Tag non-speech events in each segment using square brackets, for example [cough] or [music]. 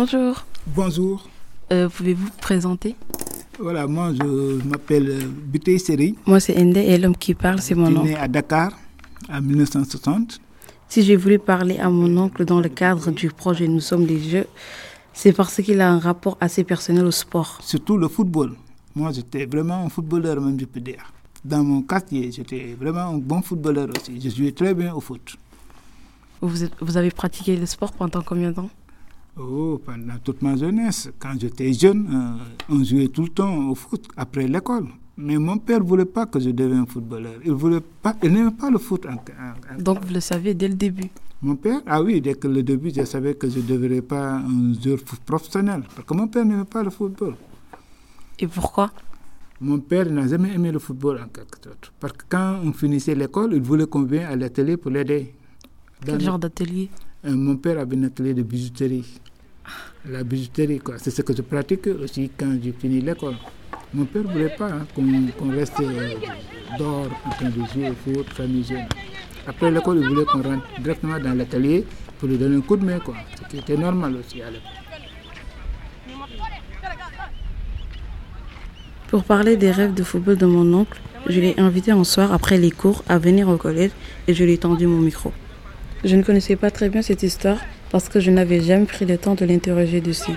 Bonjour. Bonjour. Euh, Pouvez-vous vous présenter? Voilà, moi je m'appelle euh, Bitey Seri. Moi c'est Ende et l'homme qui parle c'est Je mon suis oncle. né à Dakar en 1960. Si j'ai voulu parler à mon oncle dans le cadre du projet Nous sommes des jeux, c'est parce qu'il a un rapport assez personnel au sport. Surtout le football. Moi j'étais vraiment un footballeur même je peux dire. Dans mon quartier, j'étais vraiment un bon footballeur aussi. Je jouais très bien au foot. Vous, êtes- vous avez pratiqué le sport pendant combien de temps? Oh, pendant toute ma jeunesse, quand j'étais jeune, euh, on jouait tout le temps au foot après l'école. Mais mon père ne voulait pas que je devienne footballeur. Il voulait pas, il n'aimait pas le foot. en- en- en- Donc vous le savez dès le début. Mon père, ah oui, dès que le début, je savais que je ne deviendrais pas un joueur professionnel. Parce que mon père n'aimait pas le football. Et pourquoi? Mon père n'a jamais aimé le football en quelque sorte. Parce que quand on finissait l'école, il voulait qu'on vienne à l'atelier pour l'aider. Quel le- genre d'atelier? Euh, mon père avait un atelier de bijouterie. La bijouterie, quoi. C'est ce que je pratique aussi quand j'ai fini l'école. Mon père ne voulait pas hein, qu'on qu'on reste euh, dehors en train de jouer au foot, s'amuser. Après l'école, il voulait qu'on rentre directement dans l'atelier pour lui donner un coup de main, quoi. Ce qui était normal aussi à l'époque. Pour parler des rêves de football de mon oncle, je l'ai invité un soir après les cours à venir au collège et je lui ai tendu mon micro. Je ne connaissais pas très bien cette histoire parce que je n'avais jamais pris le temps de l'interroger dessus.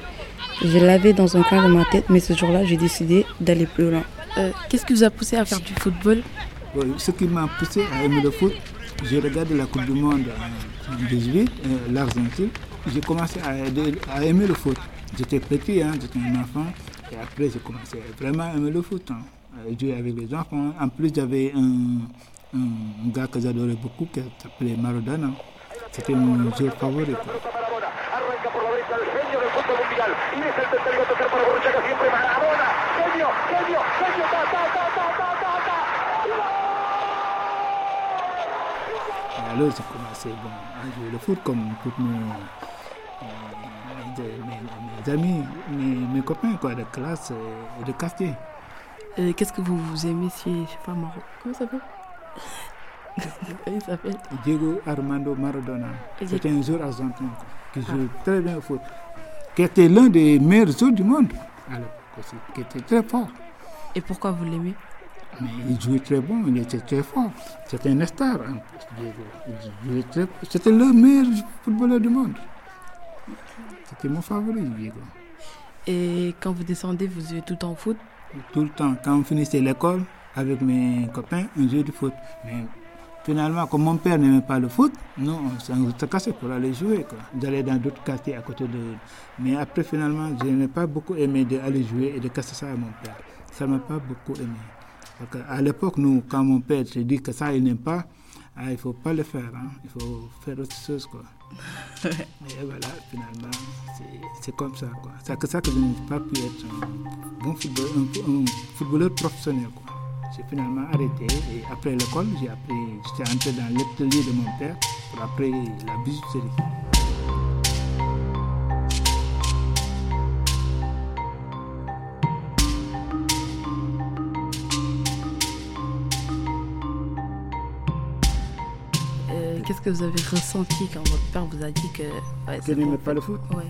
Je l'avais dans un coin de ma tête, mais ce jour-là, j'ai décidé d'aller plus loin. Euh, Qu'est-ce qui vous a poussé à faire du football? Ce qui m'a poussé à aimer le foot, j'ai regardé la Coupe du Monde en 2018, euh, l'Argentine. J'ai commencé à, aider- à aimer le foot. J'étais petit, hein, j'étais un enfant. Et après, j'ai commencé à vraiment aimer le foot. Hein, à jouer avec les enfants. En plus, j'avais un, un gars que j'adorais beaucoup qui s'appelait Maradona. C'était mon joueur favori. alors, j'ai commencé bon, à jouer le foot comme tous mes, mes- mes- mes amis, mes, mes copains quoi, de classe et de quartier. Euh, Qu'est-ce que vous, vous aimez si je sais pas Maro Comment ça s'appelle? Il s'appelle? Diego Armando Maradona. C'était un joueur argentin qui jouait très bien au foot. Qui était l'un des meilleurs joueurs du monde à l'époque aussi, qui était très fort. Et pourquoi vous l'aimez? Mais il jouait très bon, il était très fort. C'était un star très- C'était le meilleur footballeur du monde. C'était mon favori, Diego. Et quand vous descendez, vous jouez tout le temps au foot? Tout le temps, quand on finissait l'école, avec mes copains, on jouait du foot. Mais finalement, comme mon père n'aimait pas le foot, nous, on s'en se cassait pour aller jouer. quoi. J'allais dans d'autres quartiers à côté de... Mais après, finalement, je n'ai pas beaucoup aimé d'aller jouer et de casser ça à mon père. Ça ne m'a pas beaucoup aimé. Parce qu'à l'époque, nous, quand mon père te dit que ça, il n'aime pas, ah, il ne faut pas le faire. hein. Il faut faire autre chose. Quoi. [laughs] Et voilà, finalement, c'est- comme ça. quoi. C'est que ça que je n'ai pas pu être un bon footballeur, un, un footballeur professionnel. quoi. J'ai finalement arrêté et après l'école, j'ai appris, j'étais entré dans l'atelier de mon père pour après la bijouterie. Euh, Qu'est-ce que vous avez ressenti quand votre père vous a dit que... Ouais, n'aimais bon. pas le foot? Ouais.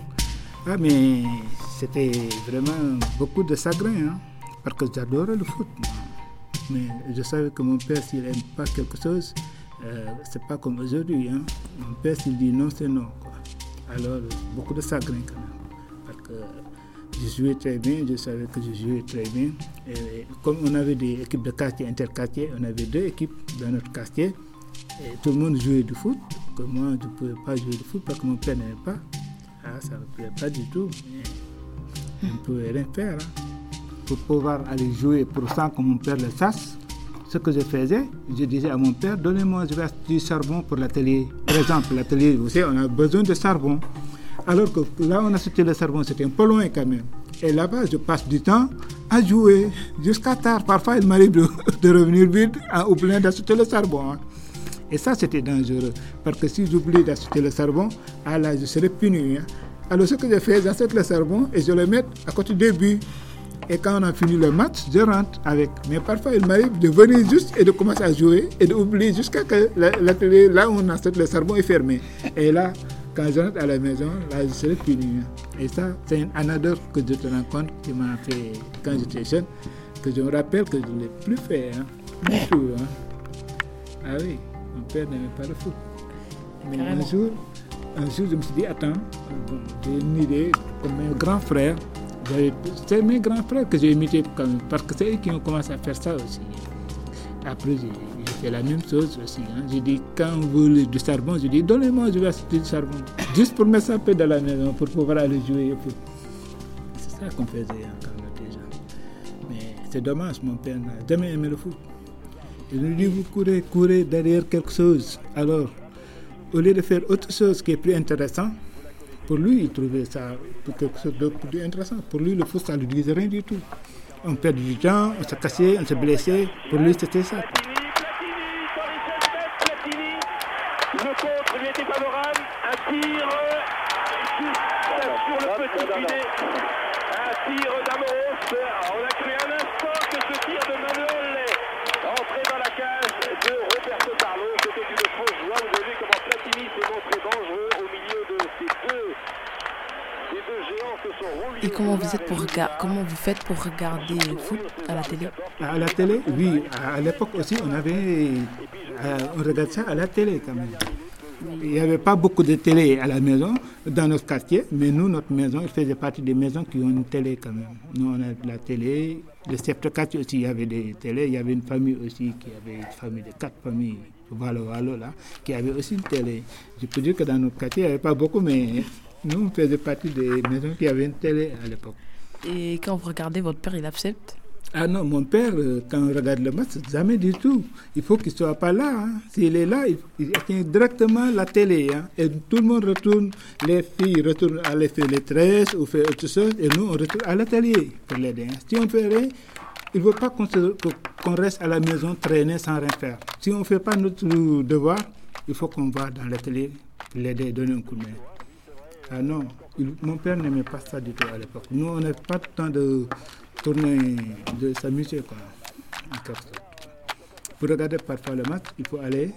Ah, mais c'était vraiment beaucoup de chagrin, hein, parce que j'adorais le foot. moi. Mais je savais que mon père, s'il n'aime pas quelque chose, euh, c'est pas comme aujourd'hui. Hein. Mon père, s'il dit non, c'est non. quoi. Alors, beaucoup de chagrin quand même. Parce que je jouais très bien, je savais que je jouais très bien. Et comme on avait des équipes de quartier, interquartier, on avait deux équipes dans notre quartier. Et tout le monde jouait du foot. Que moi, je ne pouvais pas jouer du foot parce que mon père n'aimait pas. Ah, ça ne me plaît pas du tout. Mais on ne pouvait rien faire. hein. Pour pouvoir aller jouer pour ça que mon père le sache, ce que je faisais, je disais à mon père, donnez-moi du charbon pour l'atelier. Par exemple, l'atelier, vous savez, on a besoin de charbon. Alors que là, on a acheté le charbon, c'était un peu loin quand même. Et là-bas, je passe du temps à jouer jusqu'à tard. Parfois, il m'arrive de, [laughs] revenir vite, à, oubliant d'acheter le charbon. hein. Et ça, c'était dangereux. Parce que si j'oublie d'acheter le charbon, ah là, je serais puni. hein. Alors, ce que je fais, j'achète le charbon et je le mets à côté du but. Et quand on a fini le match, je rentre avec. Mais parfois, il m'arrive de venir juste et de commencer à jouer et d'oublier jusqu'à que la, la télé, là où on achète le charbon, est fermé. Et là, quand je rentre à la maison, là, je serai puni. Et ça, c'est une anecdote que je te rends compte qui m'a fait quand j'étais jeune, que je me rappelle que je ne l'ai plus fait. Hein. Du tout. Hein. Ah oui, mon père n'aimait pas le foot. Mais un jour, un jour, je me suis dit, attends, j'ai une idée, comme mes grands frères, c'est mes grands frères que j'ai imité parce que c'est eux qui ont commencé à faire ça aussi. Après, j'ai fait la même chose aussi. Hein. J'ai dit, quand vous voulez du charbon, j'ai dit, donnez-moi, je vais acheter du charbon. Juste pour un peu dans la maison, pour pouvoir aller jouer foot. C'est ça qu'on faisait était jeune. Mais c'est dommage, mon père n'a jamais aimé le foot. Il nous dit, vous courez, courez derrière quelque chose. Alors, au lieu de faire autre chose qui est plus intéressant, pour lui, il trouvait ça quelque chose de plus intéressant. Pour lui, le foot, ça ne lui disait rien du tout. On perdait du temps, on se cassait, on se blessait. Pour lui, c'était ça. Le contre lui était favorable. Un tir sur le petit filet. Un tir d'Amoros. On a cru un instant que ce tir de Manuel entrait dans la cage de Roberto Carlos. C'était une fausse joie. Vous avez vu comment Platini s'est montré dangereux au milieu de ces deux, ces deux géants que sont Et comment vous, êtes pour comment vous faites pour regarder le foot à la télé? À la télé, oui. À l'époque aussi, on avait. euh, on regardait ça à la télé quand même. Il n'y avait pas beaucoup de télé à la maison dans notre quartier, mais nous, notre maison, il faisait partie des maisons qui ont une télé quand même. Nous, on a de la télé. Le quartier aussi, il y avait des télés. Il y avait une famille aussi qui avait une famille de quatre familles, Valo Valo, là, qui avait aussi une télé. Je peux dire que dans notre quartier, il n'y avait pas beaucoup, mais nous, on faisait partie des maisons qui avaient une télé à l'époque. Et quand vous regardez, votre père, il accepte? Ah non, mon père, euh, quand on regarde le match, jamais du tout. Il faut qu'il ne soit pas là. hein. S'il est là, il, éteint directement la télé. hein. Et tout le monde retourne, les filles retournent à aller faire les tresses ou faire autre chose, et nous, on retourne à l'atelier pour l'aider. hein. Si on fait rien, il ne veut pas qu'on reste à la maison traîner sans rien faire. Si on ne fait pas notre devoir, il faut qu'on va dans l'atelier pour l'aider, donner un coup de main. Ah non, mon père n'aimait pas ça du tout à l'époque. Nous, on n'a pas le temps de tourner, de s'amuser, quoi. Pour regarder parfois le match, il faut aller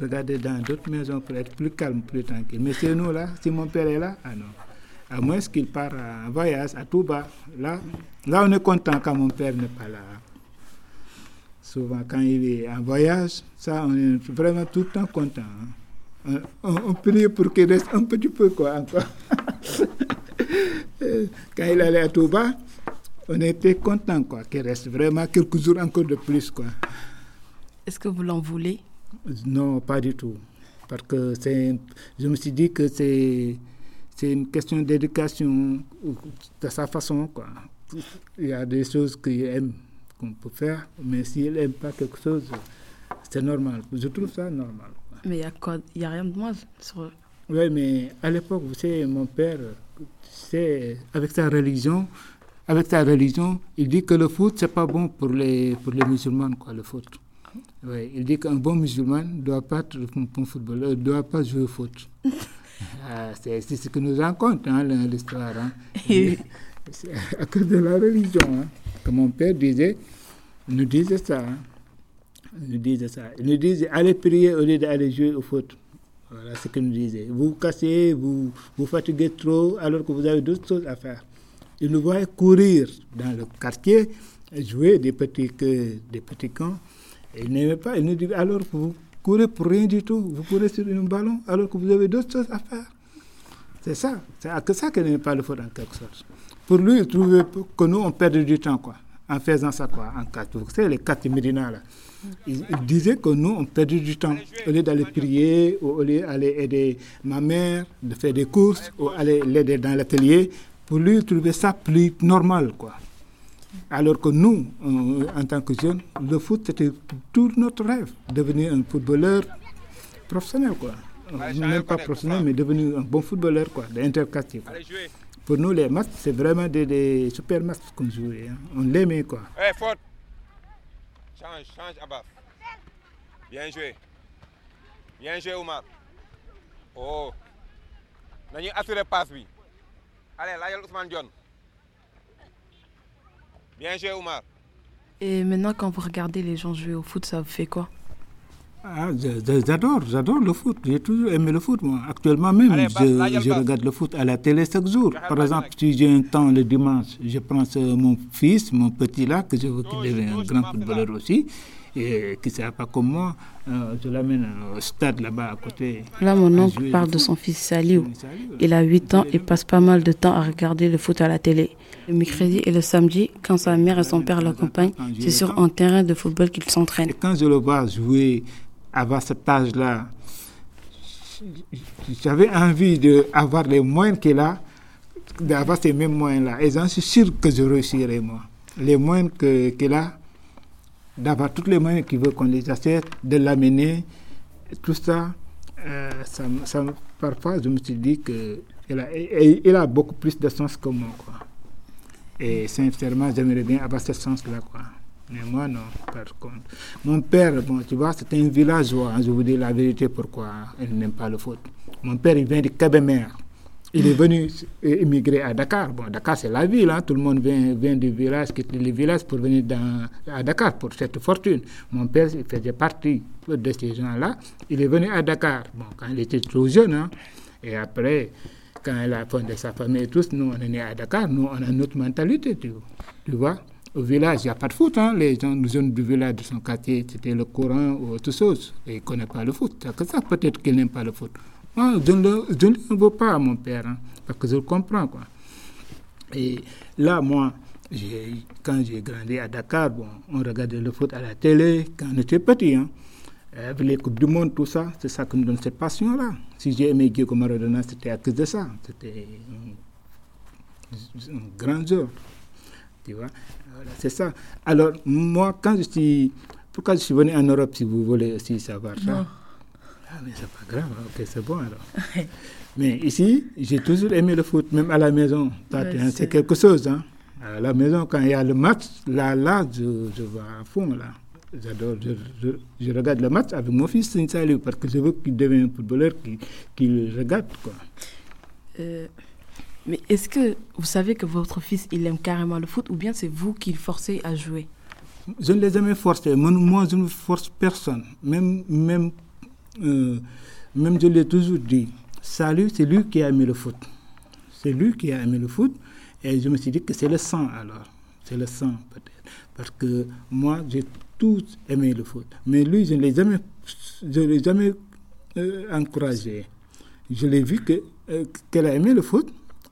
regarder dans d'autres maisons pour être plus calme, plus tranquille. Mais chez nous, là, si mon père est là, ah non. À moins qu'il part en voyage à Touba, là, là, on est content quand mon père n'est pas là. Souvent, quand il est en voyage, ça, on est vraiment tout le temps content. hein. On, on prie pour qu'il reste un petit peu, quoi, encore. quand il allait à Touba, on était content, quoi, qu'il reste vraiment quelques jours encore de plus, quoi. Est-ce que vous l'en voulez? Non, pas du tout. Parce que c'est, je me suis dit que c'est, c'est une question d'éducation de sa façon, quoi. Il y a des choses qu'il aime qu'on peut faire, mais s'il n'aime pas quelque chose, c'est normal. Je trouve ça normal. Mais il n'y a, a rien de moi sur... Oui, mais à l'époque, vous savez, mon père, c'est avec sa religion, avec sa religion, il dit que le foot, c'est pas bon pour les, pour les musulmans, quoi, le foot. Oui, il dit qu'un bon musulman ne doit pas être un bon footballeur, ne doit pas jouer au foot. [laughs] Ah, c'est c'est ce que nous raconte hein, l'histoire. hein. [laughs] C'est à cause de la religion hein, que mon père disait, nous disait ça. Nous disait ça. Il nous disait allez prier au lieu d'aller jouer au foot. Voilà ce qu'il nous disait. Vous vous cassez, vous vous fatiguez trop alors que vous avez d'autres choses à faire. Il nous voyait courir dans le quartier, jouer des petits, des petits camps. Et il n'aimait pas. Il nous dit alors vous courez pour rien du tout. Vous courez sur un ballon alors que vous avez d'autres choses à faire. C'est ça. C'est à ça qu'il n'aimait pas le foot en quelque sorte. Pour lui, il trouvait que nous, on perdait du temps, quoi. En faisant ça, quoi. En quatre. Vous savez, les quatre Médina, là. Il, il disait que nous, on perdait du temps. Au lieu d'aller prier, ou au lieu d'aller aider ma mère, de faire des courses, ou aller l'aider dans l'atelier, pour lui, il trouvait ça plus normal, quoi. Alors que nous, euh, en tant que jeunes, le foot, c'était tout notre rêve. Devenir un footballeur professionnel, quoi. Même pas professionnel, mais devenu un bon footballeur, quoi, d'interquartier. quoi. Pour nous, les matchs, c'est vraiment des, des super matchs qu'on jouait. hein. On l'aimait, quoi. Eh, faute. Change, change, Abbas. Bien joué. Bien joué, Oumar. Oh. Nañu assurer passe bi. Allez, laajal Ousmane Dione. Bien joué, Oumar. Et maintenant, quand vous regardez les gens jouer au foot, ça vous fait quoi? Ah, j'adore, j'adore le foot. J'ai toujours aimé le foot, moi. Actuellement même, Allez, y je, regarde le foot à la télé chaque jour. Par exemple, si j'ai un temps le dimanche, je prends ce- mon fils, mon petit là, que je veux qu'il devienne un grand footballeur aussi, et qui ne sert pas comme moi. euh, je l'amène au stade là-bas à côté. Là, mon oncle parle le de son fils Saliou. Il a 8 ans et passe pas mal de temps à regarder le foot à la télé. Le mercredi et le samedi, quand sa mère et son père l'accompagnent, c'est sur un terrain de football qu'il s'entraîne. Et quand je le vois jouer avant cet âge-là, j'avais envie d'avoir les moyens qu'il a, d'avoir ces mêmes moyens-là. Et j'en suis sûr que je réussirai, moi. Les moyens que- qu'il a, d'avoir tous les moyens qu'il veut qu'on les achète, de l'amener, tout ça, euh, ça, parfois je me suis dit que il a, a beaucoup plus de sens que moi, quoi. Et sincèrement, j'aimerais bien avoir ce sens-là, quoi. Mais moi, non, par contre. Mon père, bon, tu vois, c'est un villageois. hein, je vous dis la vérité pourquoi il n'aime pas le foot. Mon père, il vient du Kébémer. Il est venu immigrer à Dakar. Bon, Dakar, c'est la ville. hein, Tout le monde vient, vient du village, quitte le village pour venir dans, à Dakar pour cette fortune. Mon père, il faisait partie de ces gens-là. Il est venu à Dakar. Bon, quand il était trop jeune. hein, et après, quand il a fondé sa famille et tous, nous, on est nés à Dakar. Nous, on a notre mentalité, tu vois. Au village, il n'y a pas de foot. Hein. Les gens, les jeunes du village de son quartier, c'était le courant ou autre chose. Et il ne connaît pas le foot. Que ça, peut-être qu'il n'aime pas le foot. Moi, je ne le, veux pas à mon père, hein, parce que je le comprends. Quoi. Et là, moi, quand j'ai grandi à Dakar, bon, on regardait le foot à la télé quand on était petit. Hein. Avec les Coupes du Monde, tout ça, c'est ça qui me donne cette passion-là. Si j'ai aimé Diego Maradona, c'était à cause de ça. C'était un, un grand joueur. Tu vois, Voilà, c'est ça. Alors, moi, quand je suis. Pourquoi je suis venu en Europe, si vous voulez aussi savoir ça Ah, mais c'est pas grave, ok, c'est bon alors. [laughs] mais ici, j'ai toujours aimé le foot, même à la maison. Ouais, c'est- quelque chose, hein. À la maison, quand il y a le match, là, là, je, je vais à fond, là. J'adore, je, je, je regarde le match avec mon fils Salut parce que je veux qu'il devienne un footballeur qui, qui le regarde, quoi. Euh, mais est-ce que vous savez que votre fils, il aime carrément le foot ou bien c'est vous qui le forcez à jouer? Je ne les ai jamais forcés. Moi, je ne force personne. Même, même, euh, même je l'ai toujours dit. Salut, c'est lui qui a aimé le foot. C'est lui qui a aimé le foot. Et je me suis dit que c'est le sang alors. C'est le sang peut-être. Parce que moi, j'ai tous aimé le foot. Mais lui, je ne l'ai jamais, je l'ai jamais euh, encouragé. Je l'ai vu euh, qu'elle a aimé le foot.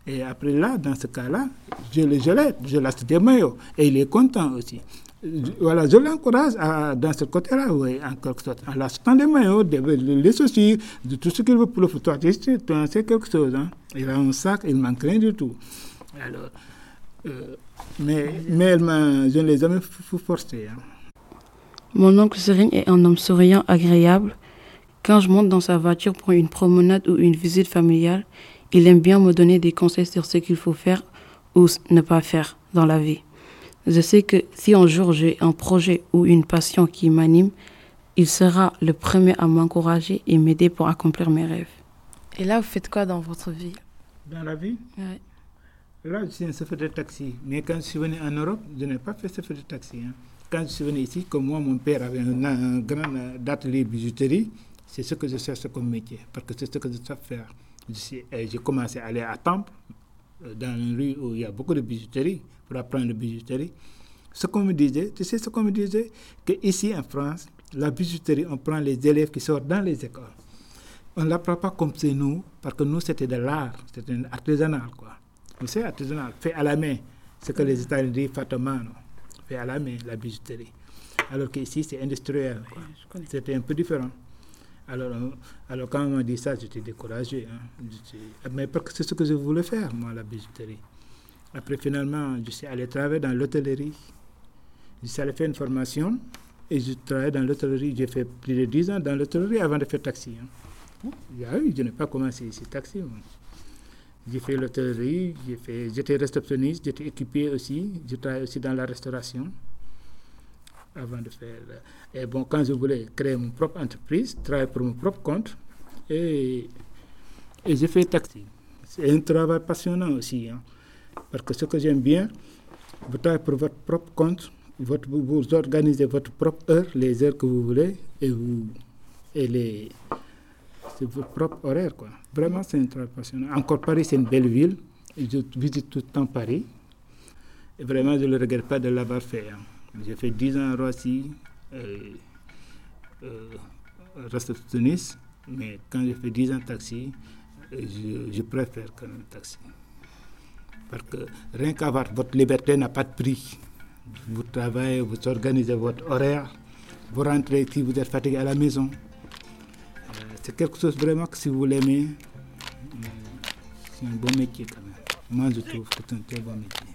Et après là, dans ce cas-là, je le je l'aide, je lâche des maillots. Et il est content aussi. Voilà, je l'encourage dans ce côté-là, oui, en quelque sorte. En l'achetant des maillots, des, les chaussures, de tout ce qu'il veut pour le tu en sais quelque chose. Hein? Il a un sac, il manque rien du tout. Alors, euh, mais, mais je ne l'ai jamais forcé. hein. Mon oncle Serigne est un homme souriant, agréable. Quand je monte dans sa voiture pour une promenade ou une visite familiale, il aime bien me donner des conseils sur ce qu'il faut faire ou ne pas faire dans la vie. Je sais que si un jour j'ai un projet ou une passion qui m'anime, il sera le premier à m'encourager et m'aider pour accomplir mes rêves. Et là, vous faites quoi dans votre vie? Dans la vie, Là, je suis un chauffeur de taxi. Mais quand je suis venu en Europe, je n'ai pas fait chauffeur de taxi. hein. Quand je suis venu ici, comme moi, mon père avait un, un grand atelier bijouterie, c'est ce que je cherche comme métier, parce que c'est ce que je sais faire. Euh, J'ai commencé à aller à Temple, euh, dans une rue où il y a beaucoup de bijouterie, pour apprendre la bijouterie. Ce qu'on me disait, tu sais ce qu'on me disait? Qu'ici en France, la bijouterie, on prend les élèves qui sortent dans les écoles. On ne l'apprend pas comme c'est nous, parce que nous, c'était de l'art, c'était un artisanal, quoi. Vous savez, artisanal, fait à la main. Ce que les Italiens disent fatamano, fait à la main, la bijouterie. Alors qu'ici, c'est industriel. quoi. C'était un peu différent. Alors, euh, alors quand on m'a dit ça, j'étais découragé. hein. Mais c'est ce que je voulais faire, moi, la bijouterie. Après, finalement, je suis allé travailler dans l'hôtellerie. Je suis allé faire une formation et je travaillais dans l'hôtellerie. J'ai fait plus de 10 ans dans l'hôtellerie avant de faire taxi. hein. Ah oui, je n'ai pas commencé ici taxi. J'ai fait l'hôtellerie, j'étais réceptionniste, j'étais équipier aussi, je travaillais aussi dans la restauration avant de faire. euh, Et bon, quand je voulais créer mon propre entreprise, travailler pour mon propre compte, et, et j'ai fait taxi. C'est un travail passionnant aussi, hein, parce que ce que j'aime bien, vous travaillez pour votre propre compte, vous organisez votre propre heure, les heures que vous voulez, et vous, et les, c'est votre propre horaire. Quoi. Vraiment, c'est un travail passionnant. Encore Paris, c'est une belle ville. Je visite tout le temps Paris. Et vraiment, je ne le regrette pas de l'avoir fait. Hein. J'ai fait 10 ans à Roissy, euh, euh, Tunis. Mais quand j'ai fait 10 ans taxi, je, je préfère quand même taxi. Parce que rien qu'avoir votre liberté n'a pas de prix. Vous travaillez, vous organisez votre horaire, vous rentrez si vous êtes fatigué à la maison. Euh, c'est quelque chose vraiment que si vous l'aimez, euh, c'est un bon métier quand même. Moi, je trouve que c'est un très bon métier.